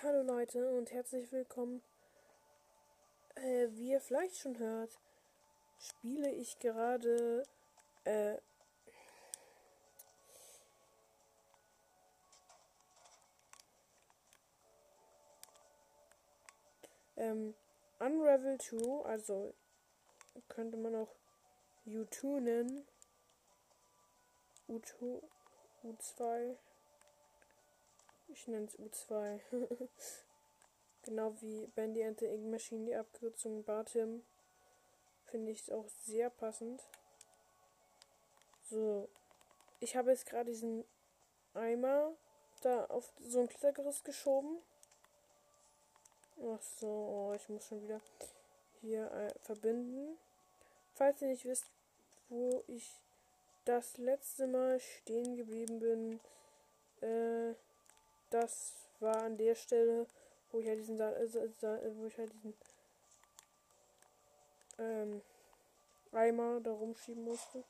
Hallo Leute und herzlich willkommen. Äh, wie ihr vielleicht schon hört, spiele ich gerade äh, ähm, Unravel 2, also könnte man auch U2 nennen. U2, U2. Ich nenne es U2. genau wie Bandy and the Ink Machine, die Abkürzung Bartim. Finde ich auch sehr passend. So. Ich habe jetzt gerade diesen Eimer da auf so ein Klettergerüst geschoben. Ach so, oh, ich muss schon wieder hier äh, verbinden. Falls ihr nicht wisst, wo ich das letzte Mal stehen geblieben bin, äh, das war an der Stelle, wo ich halt diesen, äh, wo ich halt diesen ähm, Eimer da rumschieben musste.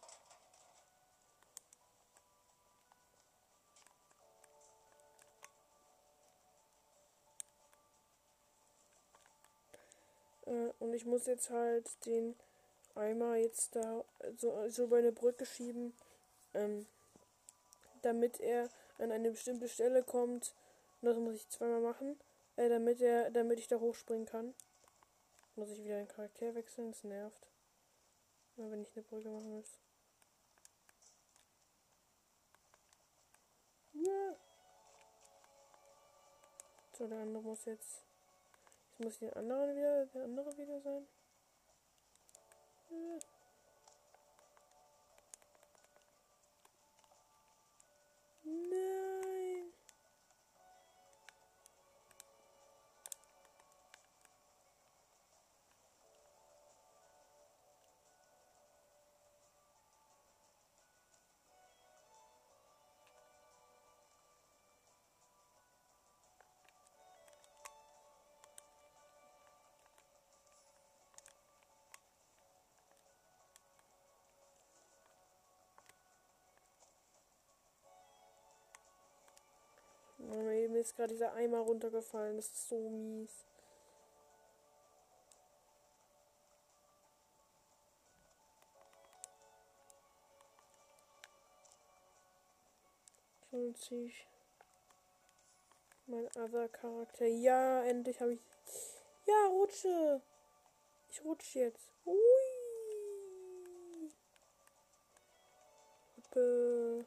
Äh, und ich muss jetzt halt den Eimer jetzt da so, so über eine Brücke schieben, ähm, damit er an eine bestimmte Stelle kommt. Und das muss ich zweimal machen, äh, damit er, damit ich da hochspringen kann. Muss ich wieder den Charakter wechseln, das nervt. Wenn ich eine Brücke machen muss. Ja. So, der andere muss jetzt. Jetzt muss der andere wieder, der andere wieder sein. Ja. Nein. Eben ist gerade dieser Eimer runtergefallen. Das ist so mies. So ziehe ich mein Other Charakter. Ja, endlich habe ich. Ja, rutsche. Ich rutsche jetzt. Ui. Hoppe.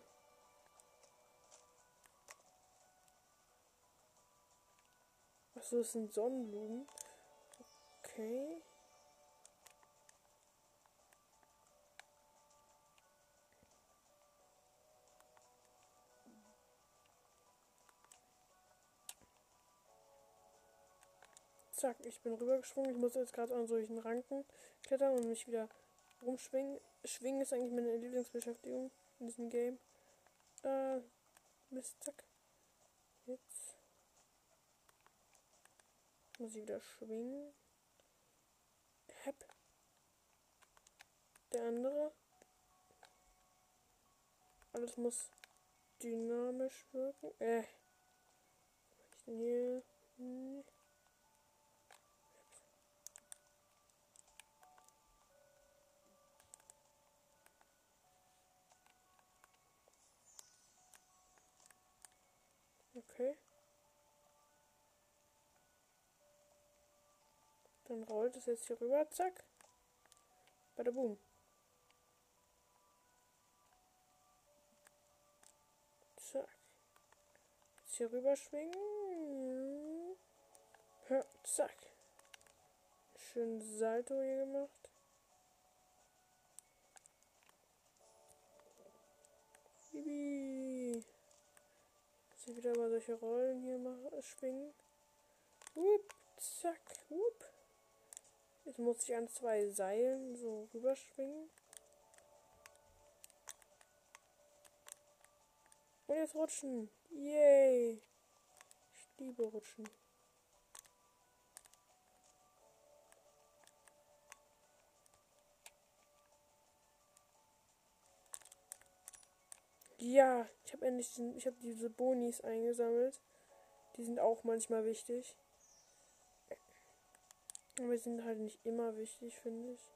Achso, das sind Sonnenblumen. Okay. Zack, ich bin rübergesprungen. Ich muss jetzt gerade an solchen Ranken klettern und mich wieder rumschwingen. Schwingen ist eigentlich meine Lieblingsbeschäftigung in diesem Game. Äh, Mist, zack. Jetzt muss ich wieder schwingen. Hep. Der andere. Alles muss dynamisch wirken. Äh. Was ich denn hier? Hm. Dann rollt es jetzt hier rüber, zack. Der Boom. Zack. Jetzt hier rüber schwingen. Ja, zack. Schön Salto hier gemacht. Bibi. Jetzt wieder mal solche Rollen hier machen, schwingen. Wupp, zack, wupp. Jetzt muss ich an zwei Seilen so rüberschwingen. Und jetzt rutschen. Yay. Ich liebe rutschen. Ja, ich habe endlich den, ich habe diese Bonis eingesammelt. Die sind auch manchmal wichtig. Aber sind halt nicht immer wichtig, finde ich.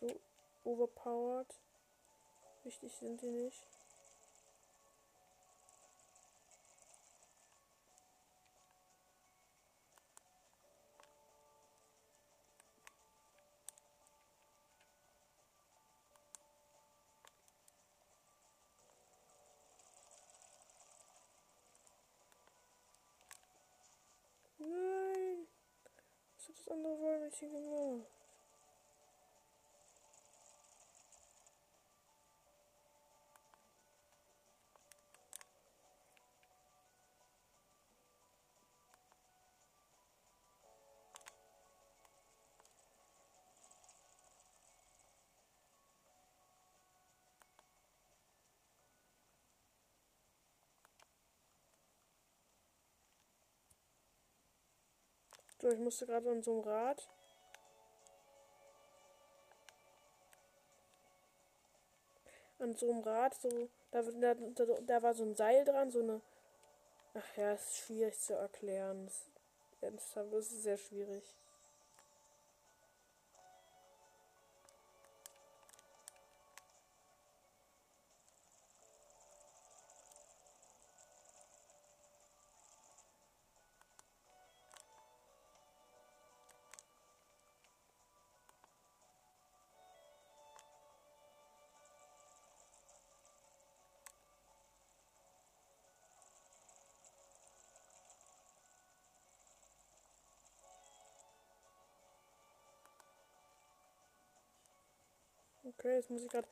So overpowered. Wichtig sind die nicht. Was hat das andere So, ich musste gerade an so einem Rad. An so einem Rad, so, da, da, da, war so ein Seil dran, so eine. Ach ja, ist schwierig zu erklären. Das, das ist sehr schwierig. Okay, jetzt muss ich gerade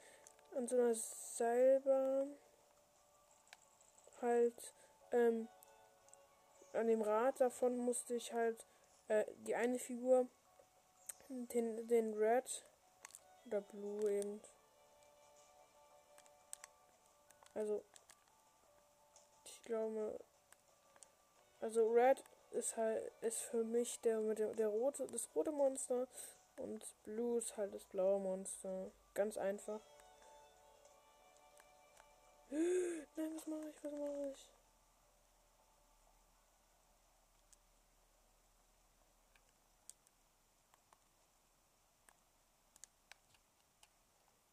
an so einer Seilbahn halt ähm, an dem Rad davon musste ich halt äh, die eine Figur, den, den Red oder Blue eben. Also, ich glaube, also Red ist halt ist für mich der mit der, der rote das rote Monster und Blue ist halt das blaue Monster. Ganz einfach. Nein, was mache ich? Was mache ich?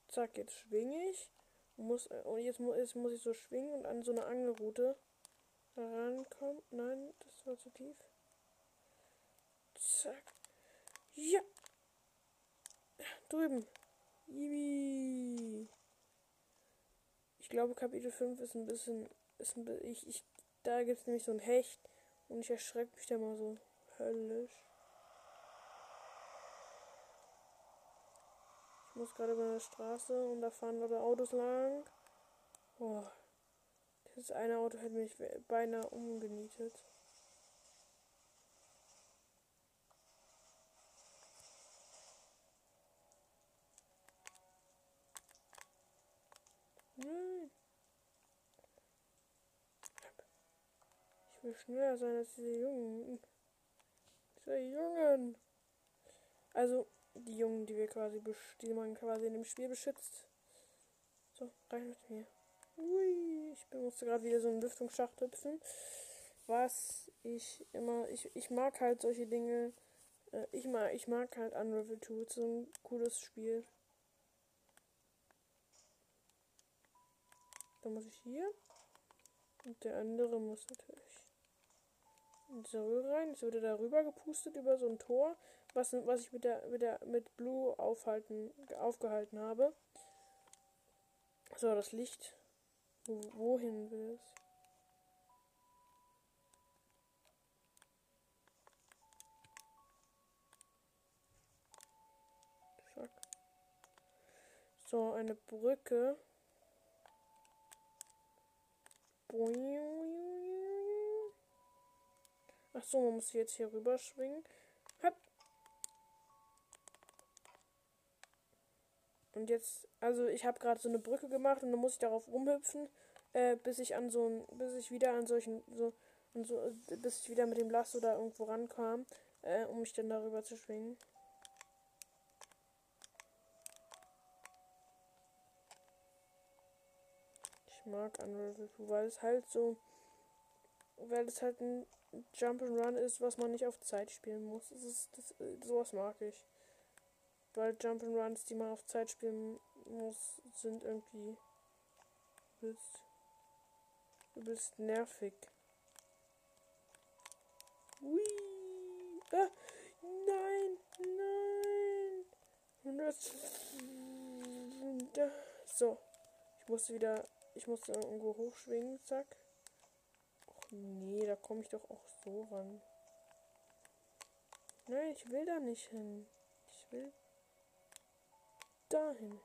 Zack, jetzt schwinge ich. Muss, und jetzt, jetzt muss ich so schwingen und an so eine Angelrute rankommen. Nein, das war zu tief. Zack. Ja. Drüben. Yibi. Ich glaube, Kapitel 5 ist ein bisschen. Ist ein, ich, ich, da gibt es nämlich so ein Hecht und ich erschrecke mich da mal so höllisch. Ich muss gerade über eine Straße und da fahren gerade Autos lang. Boah. Das eine Auto hätte mich beinahe umgenietet. Nein. Ich will schneller sein als diese Jungen. Diese Jungen. Also, die Jungen, die wir quasi, die man quasi in dem Spiel beschützt. So, rein mit mir. Ui, ich musste gerade wieder so einen Lüftungsschacht hüpfen. Was ich immer, ich, ich mag halt solche Dinge. Äh, ich mag, ich mag halt Unravel 2. So ein cooles Spiel. Dann muss ich hier. Und der andere muss natürlich Röhre rein. Wird er darüber gepustet über so ein Tor, was, was ich mit der, mit der mit Blue aufhalten, aufgehalten habe. So, das Licht. Wo, wohin will es? So, eine Brücke. Ach so, man muss jetzt hier rüber schwingen. Hopp. Und jetzt, also ich habe gerade so eine Brücke gemacht und dann muss ich darauf rumhüpfen, äh, bis ich an so ein, bis ich wieder an solchen, so, an so, bis ich wieder mit dem Lasso da irgendwo rankam, äh, um mich dann darüber zu schwingen. mag Unravel 2, weil es halt so weil es halt ein Jump and Run ist, was man nicht auf Zeit spielen muss. Das ist, das, sowas mag ich. Weil Jump and Runs, die man auf Zeit spielen muss, sind irgendwie übelst, übelst nervig. Ui. Ah, nein, nein. Und das, so, ich musste wieder, ich musste irgendwo hochschwingen, zack. Nee, da komme ich doch auch so ran. Nein, ich will da nicht hin. Ich will dahin.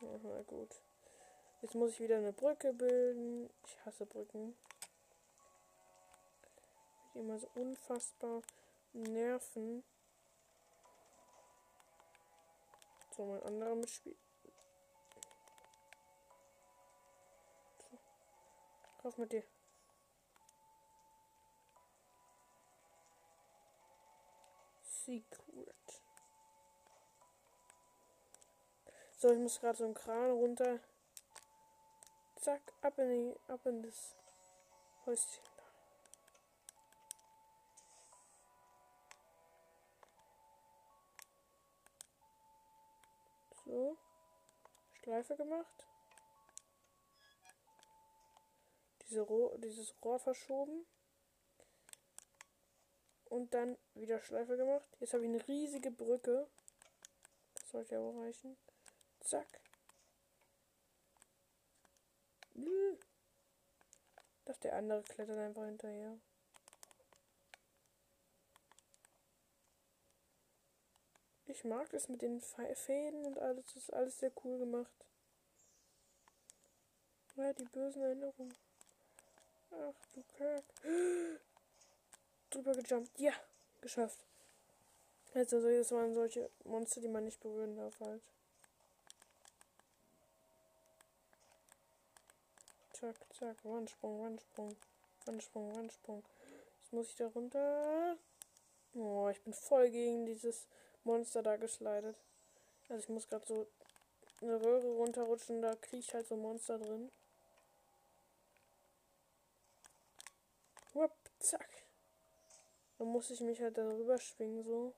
Na gut. Jetzt muss ich wieder eine Brücke bilden. Ich hasse Brücken. Die immer so unfassbar nerven. So, mein anderer Mitspieler. Rauf mit dir. Secret. So, ich muss gerade so einen Kran runter. Zack, ab in die, ab in das Häuschen. So. Schleife gemacht. Diese Rohr, dieses Rohr verschoben. Und dann wieder Schleife gemacht. Jetzt habe ich eine riesige Brücke. Das sollte ja auch reichen. Zack. Dass der andere klettert einfach hinterher. Ich mag das mit den Fäden und alles. Das ist alles sehr cool gemacht. Ja, die bösen Erinnerungen. Ach du Kack. Drüber gejumpt. Ja, geschafft. Jetzt also, das waren solche Monster, die man nicht berühren darf halt. Zack, zack, Wandsprung, Wandsprung, Wandsprung, Wandsprung. Jetzt muss ich da runter. Oh, ich bin voll gegen dieses Monster da geslidet. Also ich muss gerade so eine Röhre runterrutschen, da kriegt halt so ein Monster drin. Zack. Dann muss ich mich halt darüber schwingen, so.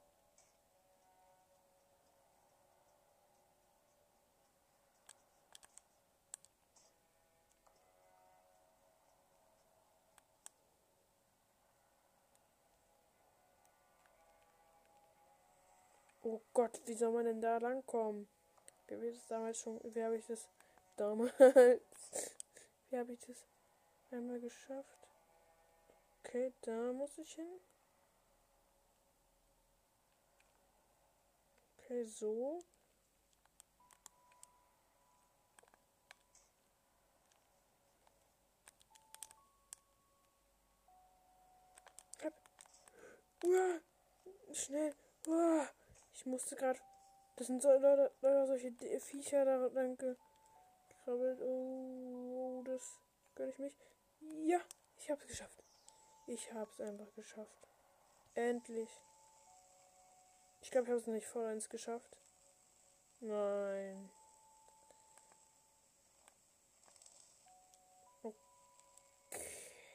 Oh Gott, wie soll man denn da langkommen? Wie habe ich das damals schon. Wie habe ich das damals. wie habe ich das einmal geschafft? Okay, da muss ich hin. Okay, so. Uah, schnell. Uah. Ich musste gerade. Das sind so leider, leider solche Viecher da lang gekrabbelt. Oh, das gönne ich mich. Ja, ich hab's geschafft. Ich hab's einfach geschafft. Endlich. Ich glaube, ich habe es nicht voll eins geschafft. Nein.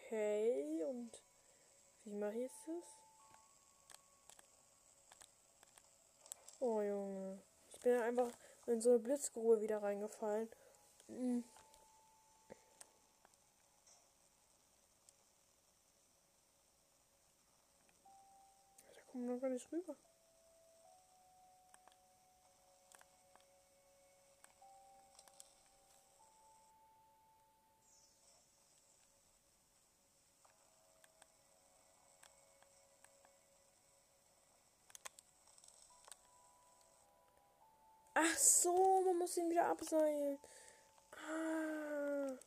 Okay, und wie mache ich das? Oh Junge. Ich bin einfach in so eine Blitzgrube wieder reingefallen. Hm. Kommen noch gar nicht rüber. Ach so, man muss ihn wieder abseilen. Ah.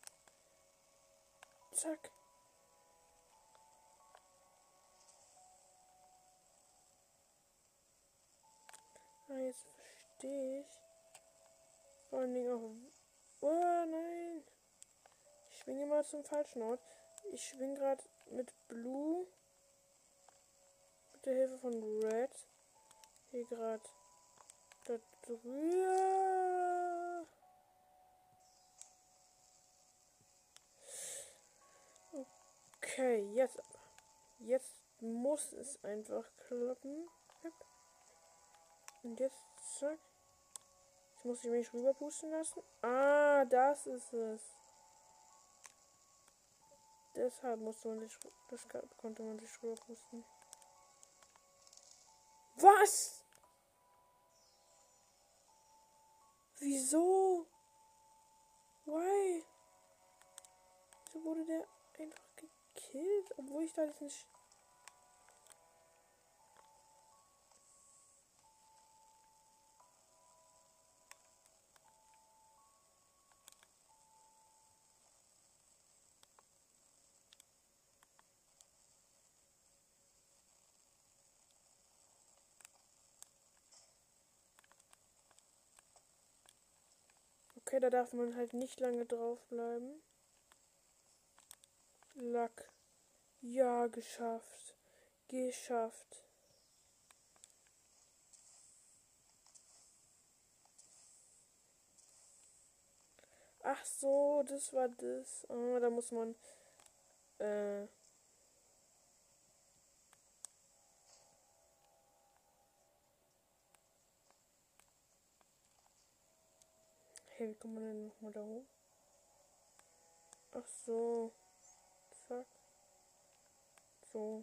Zack. Ah, jetzt verstehe ich. Vor allen Dingen auch. Oh nein! Ich schwinge mal zum falschen Ort. Ich schwinge gerade mit Blue. Mit der Hilfe von Red. Hier gerade. Da drüber. Okay, jetzt. Jetzt muss es einfach klappen. Und jetzt, zack. Jetzt muss ich mich rüberpusten lassen. Ah, das ist es. Deshalb musste man sich, das konnte man sich rüberpusten. Was? Wieso? Why? Wieso wurde der einfach gekillt, obwohl ich da jetzt da darf man halt nicht lange drauf bleiben. Lack. Ja, geschafft. Geschafft. Ach so, das war das. Oh, da muss man. Äh, Okay, wie kommt man denn nochmal da hoch? Ach so. Zack. So.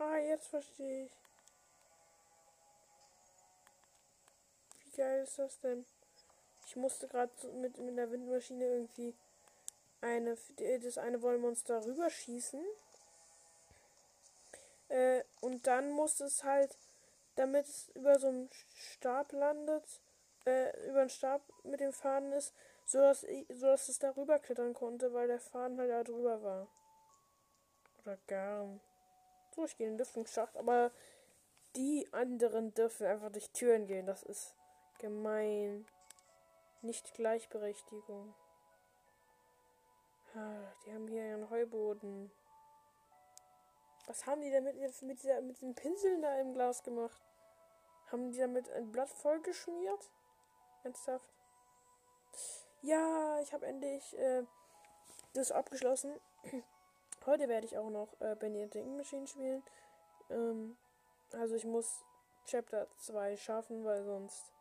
Ah, jetzt verstehe ich. Wie geil ist das denn? Ich musste gerade mit, mit der Windmaschine irgendwie eine, das eine Wollmonster rüberschießen. Äh, und dann musste es halt, damit es über so einen Stab landet, äh, über einen Stab mit dem Faden ist, so dass, so es darüber klettern konnte, weil der Faden halt da drüber war. Oder Garn durchgehen, Lüftungsschacht, aber die anderen dürfen einfach durch Türen gehen. Das ist gemein. Nicht Gleichberechtigung. Die haben hier einen Heuboden. Was haben die denn mit, mit, dieser, mit den Pinseln da im Glas gemacht? Haben die damit ein Blatt voll geschmiert? Ernsthaft? Ja, ich habe endlich äh, das abgeschlossen. Heute werde ich auch noch äh, Benedict Machine spielen. Ähm, also ich muss Chapter 2 schaffen, weil sonst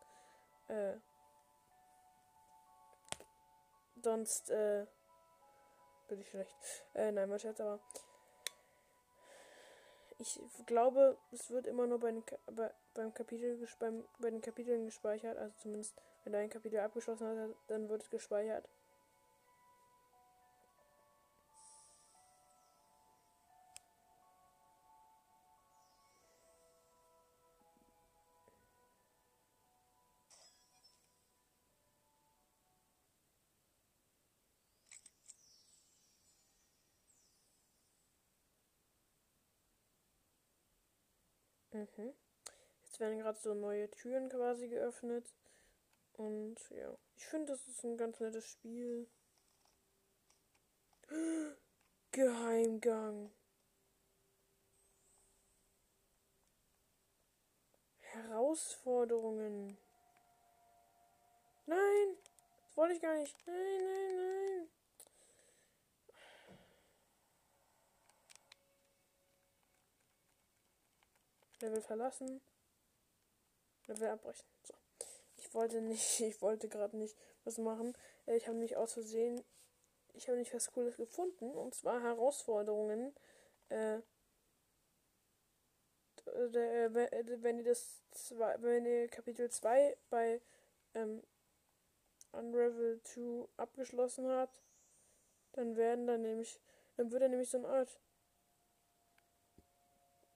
äh, sonst äh, bin ich schlecht. Äh, nein, mein Scherz, aber ich glaube, es wird immer nur bei den, bei, beim Kapitel beim, bei den Kapiteln gespeichert. Also zumindest, wenn ein Kapitel abgeschlossen hat, dann wird es gespeichert. Mhm. Jetzt werden gerade so neue Türen quasi geöffnet. Und ja, ich finde, das ist ein ganz nettes Spiel. Geheimgang. Herausforderungen. Nein, das wollte ich gar nicht. Nein, nein, nein. Level verlassen. Level abbrechen. So. Ich wollte nicht, ich wollte gerade nicht was machen. Äh, ich habe mich aus Versehen, ich habe nicht was Cooles gefunden. Und zwar Herausforderungen. Äh, äh, wenn ihr das zwei, wenn ihr Kapitel 2 bei ähm, Unravel 2 abgeschlossen habt, dann werden dann nämlich, dann wird er nämlich so eine Art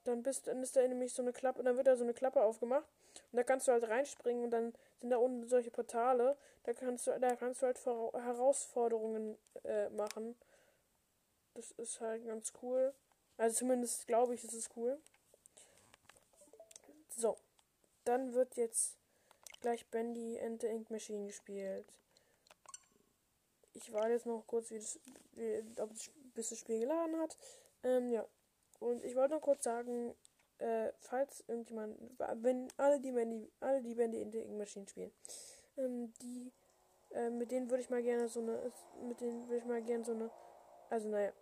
dann bist dann ist da nämlich so eine Klappe, dann wird da so eine Klappe aufgemacht und da kannst du halt reinspringen und dann sind da unten solche Portale, da kannst du da kannst du halt Herausforderungen äh, machen. Das ist halt ganz cool. Also zumindest glaube ich, ist es cool. So, dann wird jetzt gleich Bandy and the Ink Machine gespielt. Ich warte jetzt noch kurz, wie das, wie, ob das, bis das Spiel geladen hat. Ähm, ja. Und ich wollte noch kurz sagen, äh, falls irgendjemand, wenn alle die Bandy, alle die Bandy in the Ink Machine spielen, ähm, die, äh, mit denen würde ich mal gerne so eine, mit denen würde ich mal gerne so eine, also naja,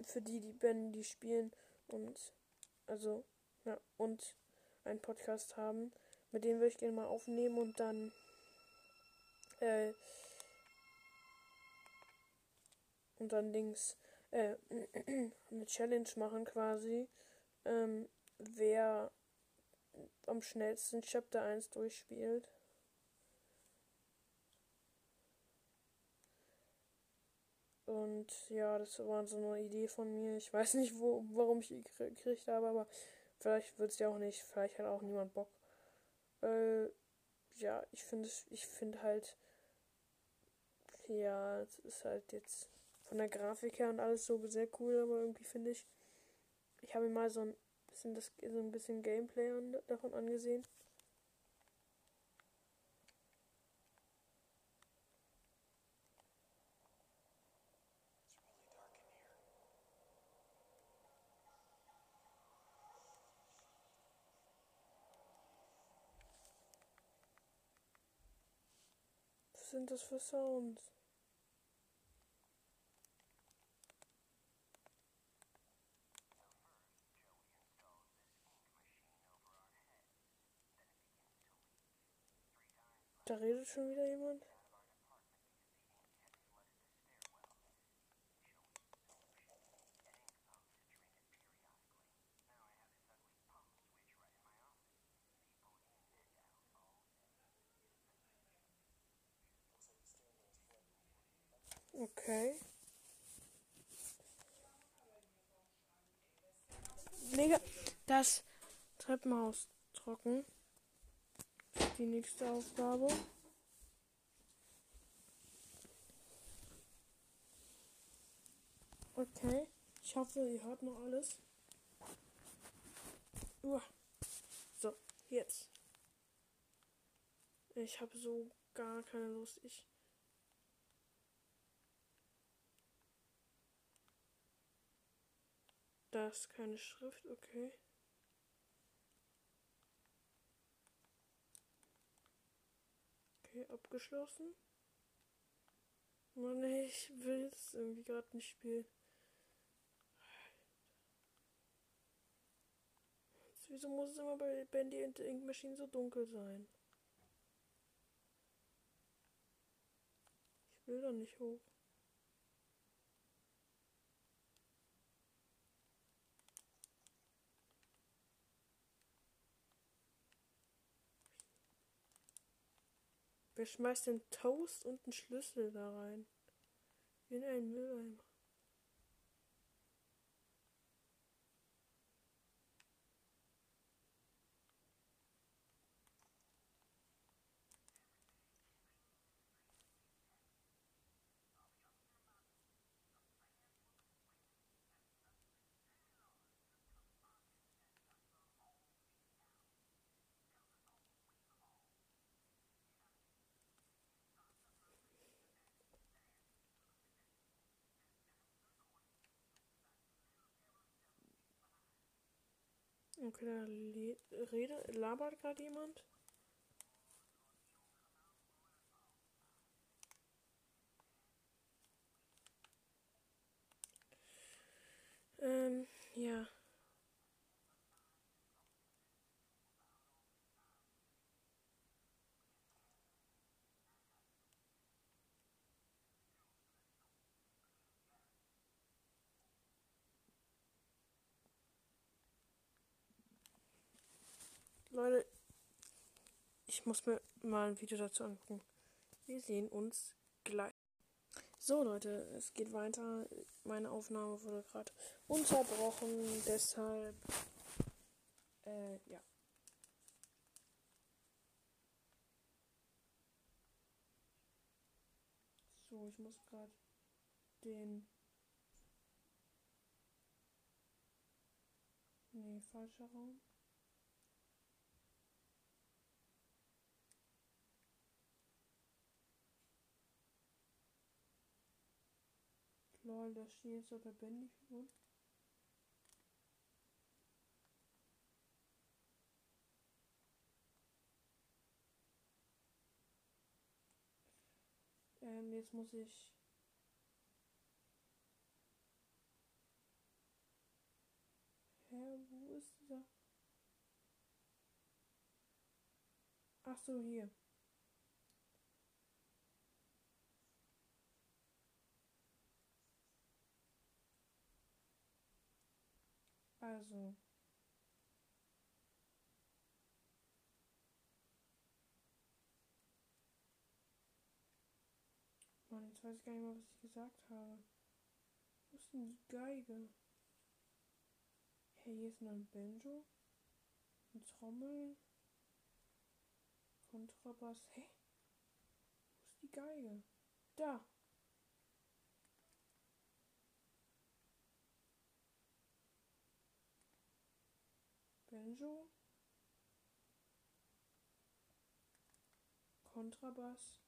für die, die Bandy spielen und, also, ja, und einen Podcast haben, mit denen würde ich gerne mal aufnehmen und dann, äh, und dann links äh, eine Challenge machen quasi, ähm, wer am schnellsten Chapter 1 durchspielt. Und ja, das war so eine Idee von mir. Ich weiß nicht, wo, warum ich die gekriegt habe, aber vielleicht wird es ja auch nicht. Vielleicht hat auch niemand Bock. Äh, ja, ich finde ich finde halt, ja, es ist halt jetzt von der Grafik her und alles so sehr cool, aber irgendwie finde ich, ich habe mir mal so ein bisschen das so ein bisschen Gameplay davon angesehen. Was sind das für Sounds? Da redet schon wieder jemand. Okay. Mega. Das Treppenhaus trocken die nächste Aufgabe. Okay, ich hoffe, ihr hört noch alles. Uah. So, jetzt. Ich habe so gar keine Lust. Ich. Da ist keine Schrift, okay. Okay, abgeschlossen. Mann, ich will es irgendwie gerade nicht spielen. Wieso muss es immer bei Bandy und Ink Machine so dunkel sein? Ich will doch nicht hoch. Wer schmeißt denn Toast und einen Schlüssel da rein? In einen Mülleimer. Okay, da rede, labert gerade jemand. Ähm, ja. Leute, ich muss mir mal ein Video dazu angucken. Wir sehen uns gleich. So Leute, es geht weiter. Meine Aufnahme wurde gerade unterbrochen, deshalb äh, ja. So, ich muss gerade den Nee, falscher Raum. Lol, da steht so lebendig und. Ähm, jetzt muss ich. Wo ist dieser? Ach so, hier. Also. Mann, jetzt weiß ich gar nicht mehr, was ich gesagt habe. Wo ist denn die Geige? Hey, hier ist noch ein Banjo. Ein Trommel. Kontrabass. Hä? Hey? Wo ist die Geige? Da. Banjo. Kontrabass.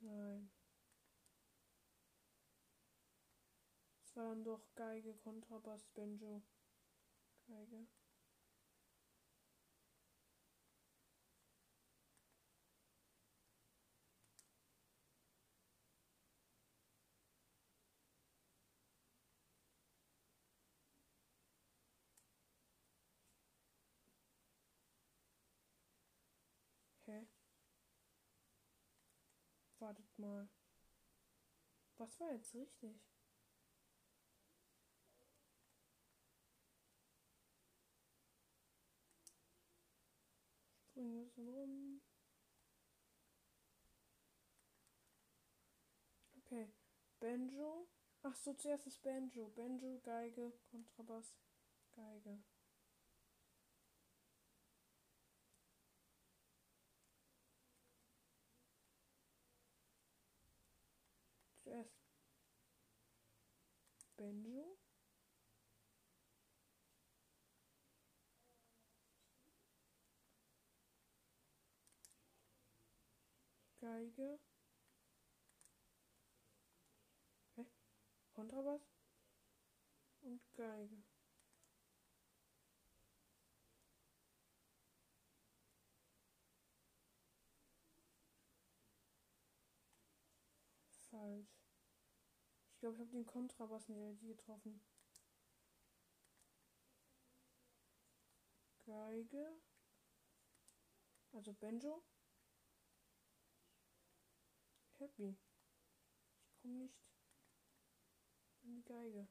Nein. Es war dann doch Geige, Kontrabass, Banjo. Geige. Hä? Wartet mal. Was war jetzt richtig? Springen wir so rum. Okay. Banjo. Ach so, zuerst ist Banjo. Banjo, Geige, Kontrabass, Geige. Zuerst Banjo. Geige. Hä? Kontrabass und Geige. Falsch. Ich glaube, ich habe den Kontrabass nicht getroffen. Geige. Also Banjo. Happy. Ich komme nicht an die Geige.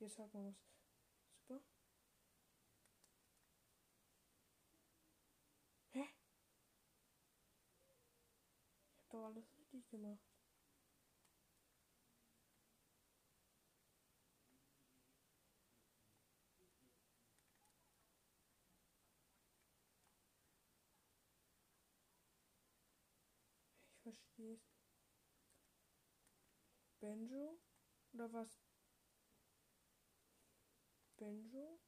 Jetzt sag mal was. Super. Hä? Ich hab doch alles richtig gemacht. Ich verstehe es. Banjo? Oder was? Banjo?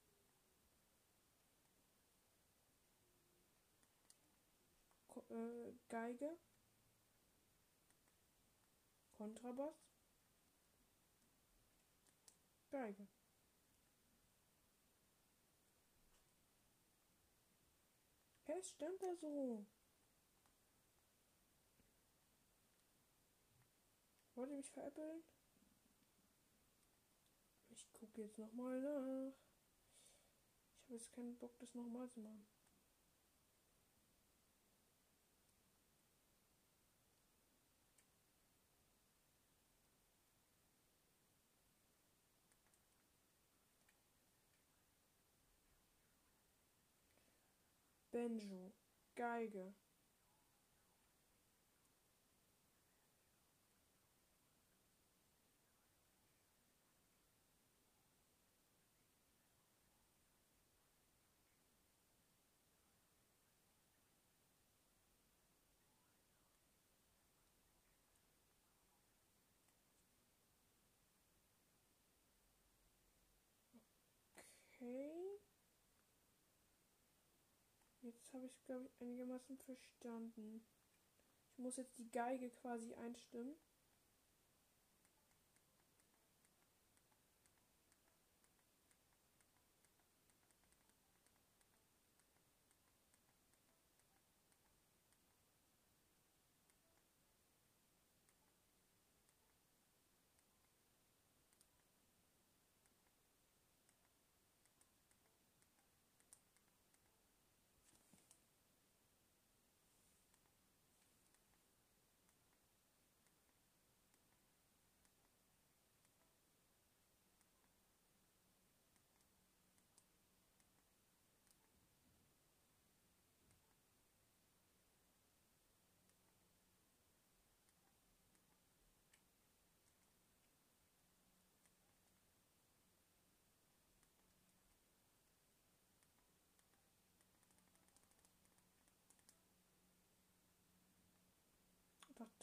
Ko äh, Geige? Kontrabass? Geige. Es stand da so. Wollt ihr mich veräppeln? Ich gucke jetzt nochmal nach. Ich habe jetzt keinen Bock, das nochmal zu machen. Banjo, Geige. Okay. Jetzt habe ich, glaube ich, einigermaßen verstanden. Ich muss jetzt die Geige quasi einstimmen.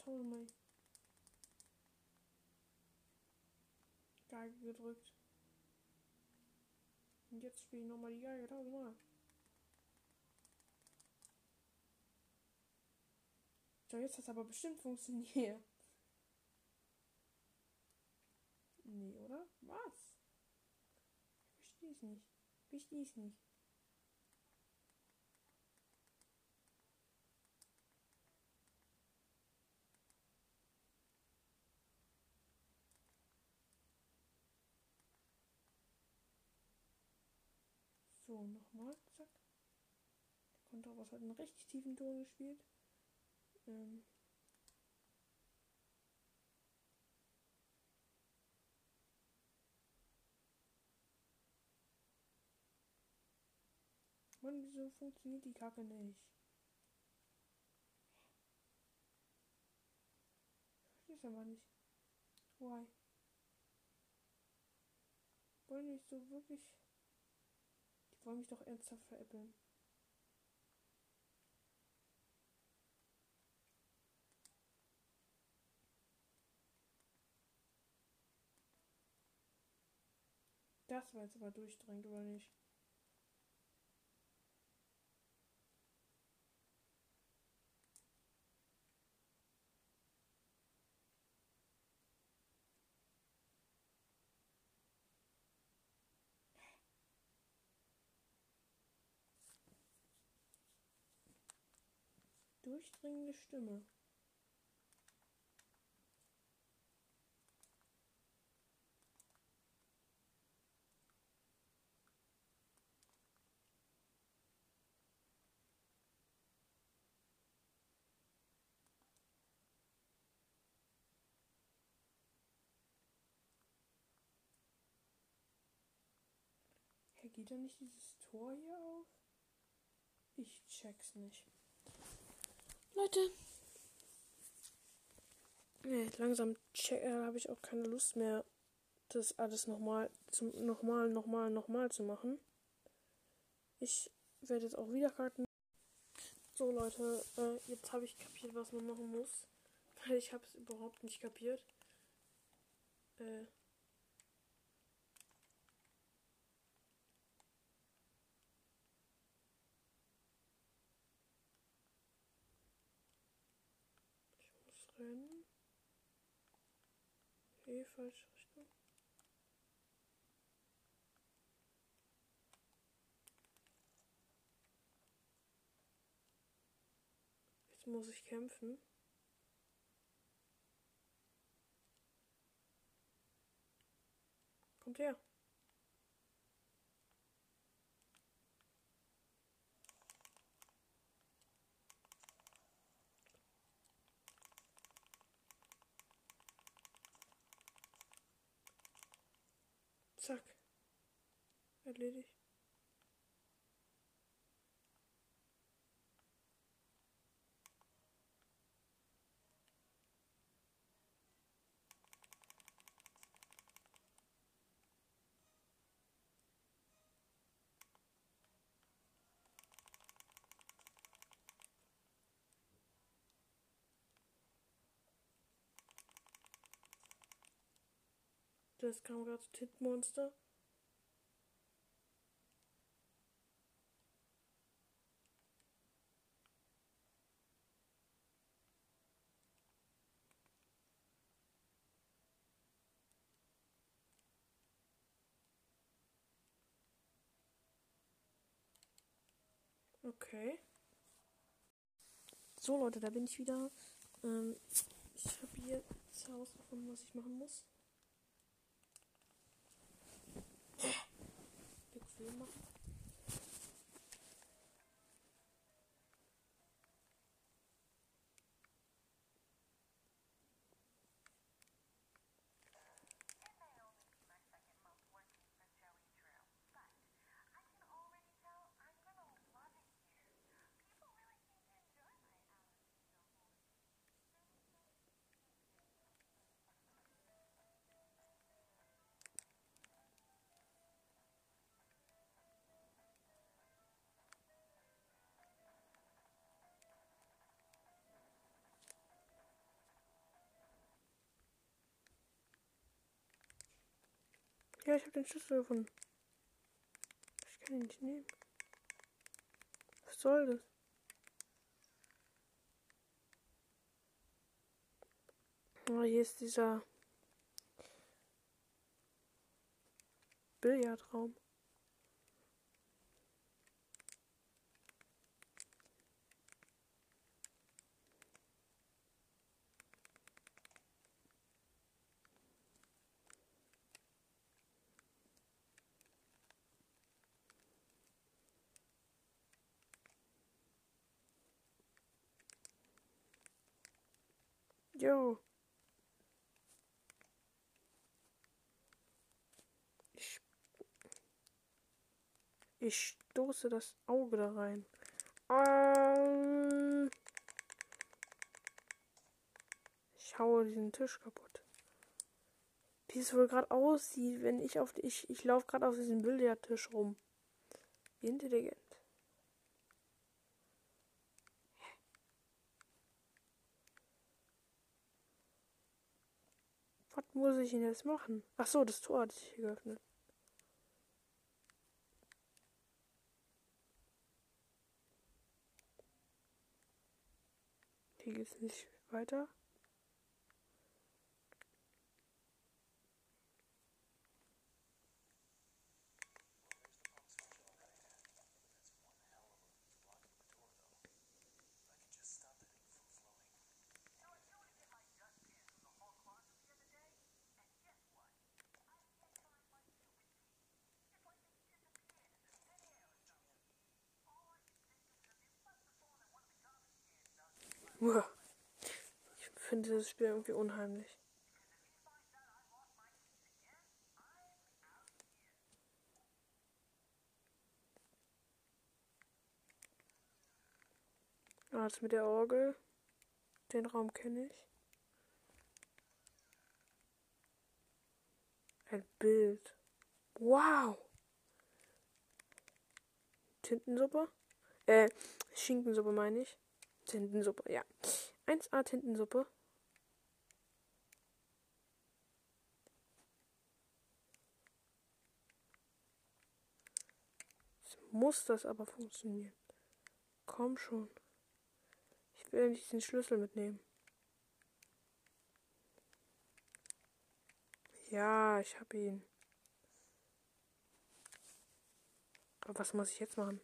Tausendmal Geige gedrückt. Und jetzt spiele ich nochmal die Geige tausendmal. So, jetzt hat es aber bestimmt funktioniert. Nee, oder? Was? Ich verstehe es nicht. Ich verstehe es nicht. Nochmal. Zack. Der Kontrabass hat einen richtig tiefen Ton gespielt. Ähm. Mann, wieso funktioniert die Kacke nicht? Es aber nicht. Why? Wollen nicht so wirklich. Wollen mich doch ernsthaft veräppeln. Das war jetzt aber durchdringend, oder nicht? Durchdringende Stimme. Hey, geht da nicht dieses Tor hier auf? Ich check's nicht. Leute. Nee, langsam äh, habe ich auch keine Lust mehr, das alles nochmal zum nochmal, nochmal, nochmal zu machen. Ich werde jetzt auch wieder Karten. So Leute, äh, jetzt habe ich kapiert, was man machen muss. Weil ich habe es überhaupt nicht kapiert. Äh, Okay, falsche Richtung. Jetzt muss ich kämpfen. Kommt her. Zack. Erledigt. Das kam gerade Titmonster. Okay. So Leute, da bin ich wieder. Ähm, ich habe hier das Haus gefunden, was ich machen muss. Pixel machen. Ja, ich habe den Schlüssel gefunden. Ich kann ihn nicht nehmen. Was soll das? Oh, hier ist dieser Billardraum. Jo. Ich, ich stoße das Auge da rein. Ähm, ich haue diesen Tisch kaputt. Wie es wohl gerade aussieht, wenn ich auf ich ich laufe gerade auf diesem Billardtisch rum. Wie intelligent. Was muss ich denn jetzt machen? Ach so, das Tor hat sich geöffnet. Hier geht's nicht weiter. Ich finde das Spiel irgendwie unheimlich. Ah, jetzt mit der Orgel. Den Raum kenne ich. Ein Bild. Wow. Tintensuppe? Äh, Schinkensuppe meine ich. Tintensuppe, ja. 1A Tintensuppe. Jetzt muss das aber funktionieren. Komm schon. Ich will nicht den Schlüssel mitnehmen. Ja, ich habe ihn. Aber was muss ich jetzt machen?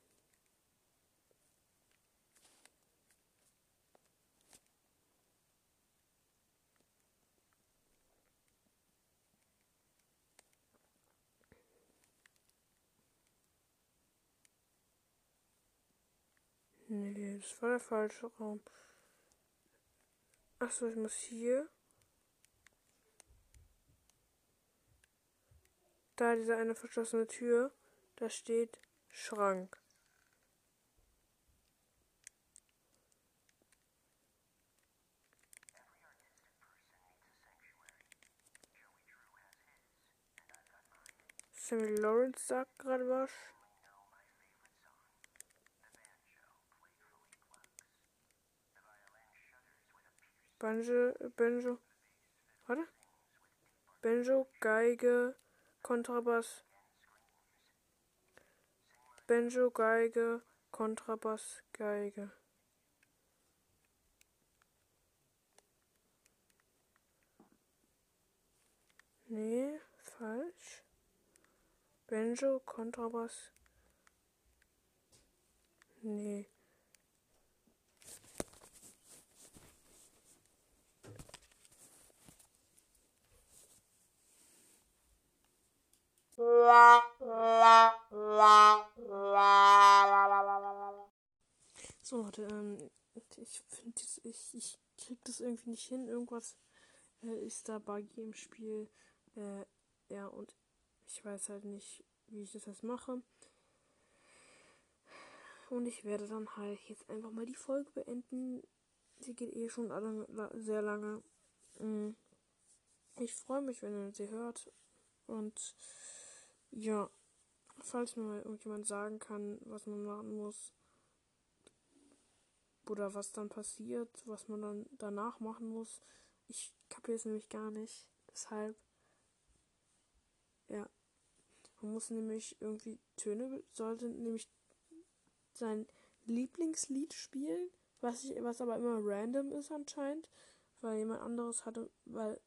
Nee, das war der falsche Raum. Achso, ich muss hier. Da diese eine verschlossene Tür, da steht Schrank. Sammy Lawrence sagt gerade was. Banjo, Banjo, warte. Banjo, Geige, Kontrabass. Banjo, Geige, Kontrabass, Geige. Nee, falsch. Banjo, Kontrabass. Nee. So, Leute, ähm, ich finde, ich, ich krieg das irgendwie nicht hin. Irgendwas äh, ist da buggy im Spiel. Äh, ja, und ich weiß halt nicht, wie ich das jetzt mache. Und ich werde dann halt jetzt einfach mal die Folge beenden. Sie geht eh schon alle, sehr lange. Mm. Ich freue mich, wenn ihr sie hört. Und ja, falls mir mal irgendjemand sagen kann, was man machen muss. Oder was dann passiert, was man dann danach machen muss. Ich kapiere es nämlich gar nicht. Deshalb, ja. Man muss nämlich irgendwie Töne, sollte nämlich sein Lieblingslied spielen, was, ich, was aber immer random ist anscheinend, weil jemand anderes hatte, weil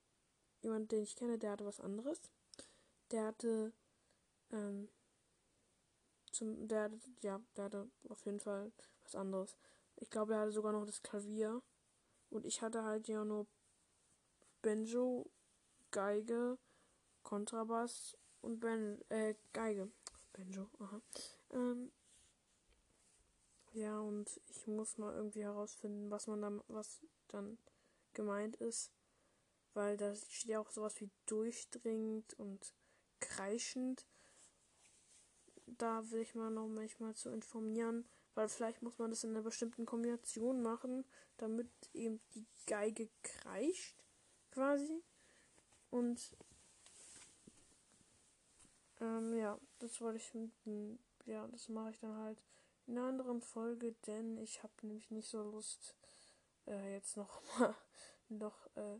jemand, den ich kenne, der hatte was anderes. Der hatte, ähm, zum, der ja, der hatte auf jeden Fall was anderes. Ich glaube, er hatte sogar noch das Klavier. Und ich hatte halt ja nur Banjo, Geige, Kontrabass und ben, äh, Geige. Banjo, aha. Ähm, ja, und ich muss mal irgendwie herausfinden, was man dann, was dann gemeint ist. Weil da steht ja auch sowas wie durchdringend und kreischend. Da will ich mal noch manchmal zu informieren, weil vielleicht muss man das in einer bestimmten Kombination machen, damit eben die Geige kreischt, quasi. Und ähm, ja, das wollte ich mit, ja, das mache ich dann halt in einer anderen Folge, denn ich habe nämlich nicht so Lust, äh, jetzt noch mal, noch, äh,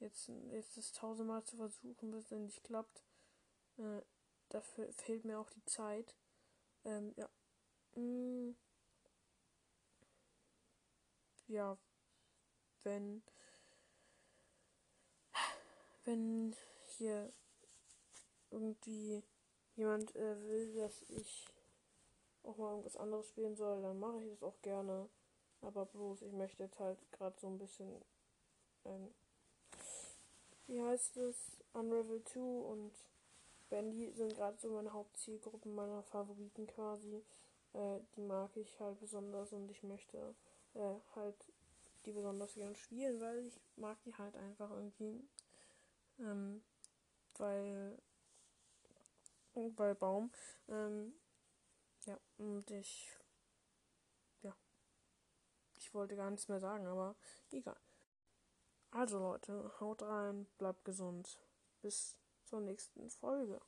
jetzt, jetzt das tausendmal zu versuchen, bis es nicht klappt. Äh, dafür fehlt mir auch die Zeit. Ähm, ja. Mm. Ja, wenn, wenn hier irgendwie jemand äh, will, dass ich auch mal irgendwas anderes spielen soll, dann mache ich das auch gerne. Aber bloß, ich möchte jetzt halt gerade so ein bisschen, ähm, wie heißt es, Unravel 2 und Bandy sind gerade so meine Hauptzielgruppen, meiner Favoriten quasi. Äh, die mag ich halt besonders und ich möchte äh, halt die besonders gerne spielen, weil ich mag die halt einfach irgendwie. Ähm, weil, weil Baum. Ähm, ja, und ich. Ja. Ich wollte gar nichts mehr sagen, aber egal. Also Leute, haut rein, bleibt gesund. Bis zur nächsten Folge.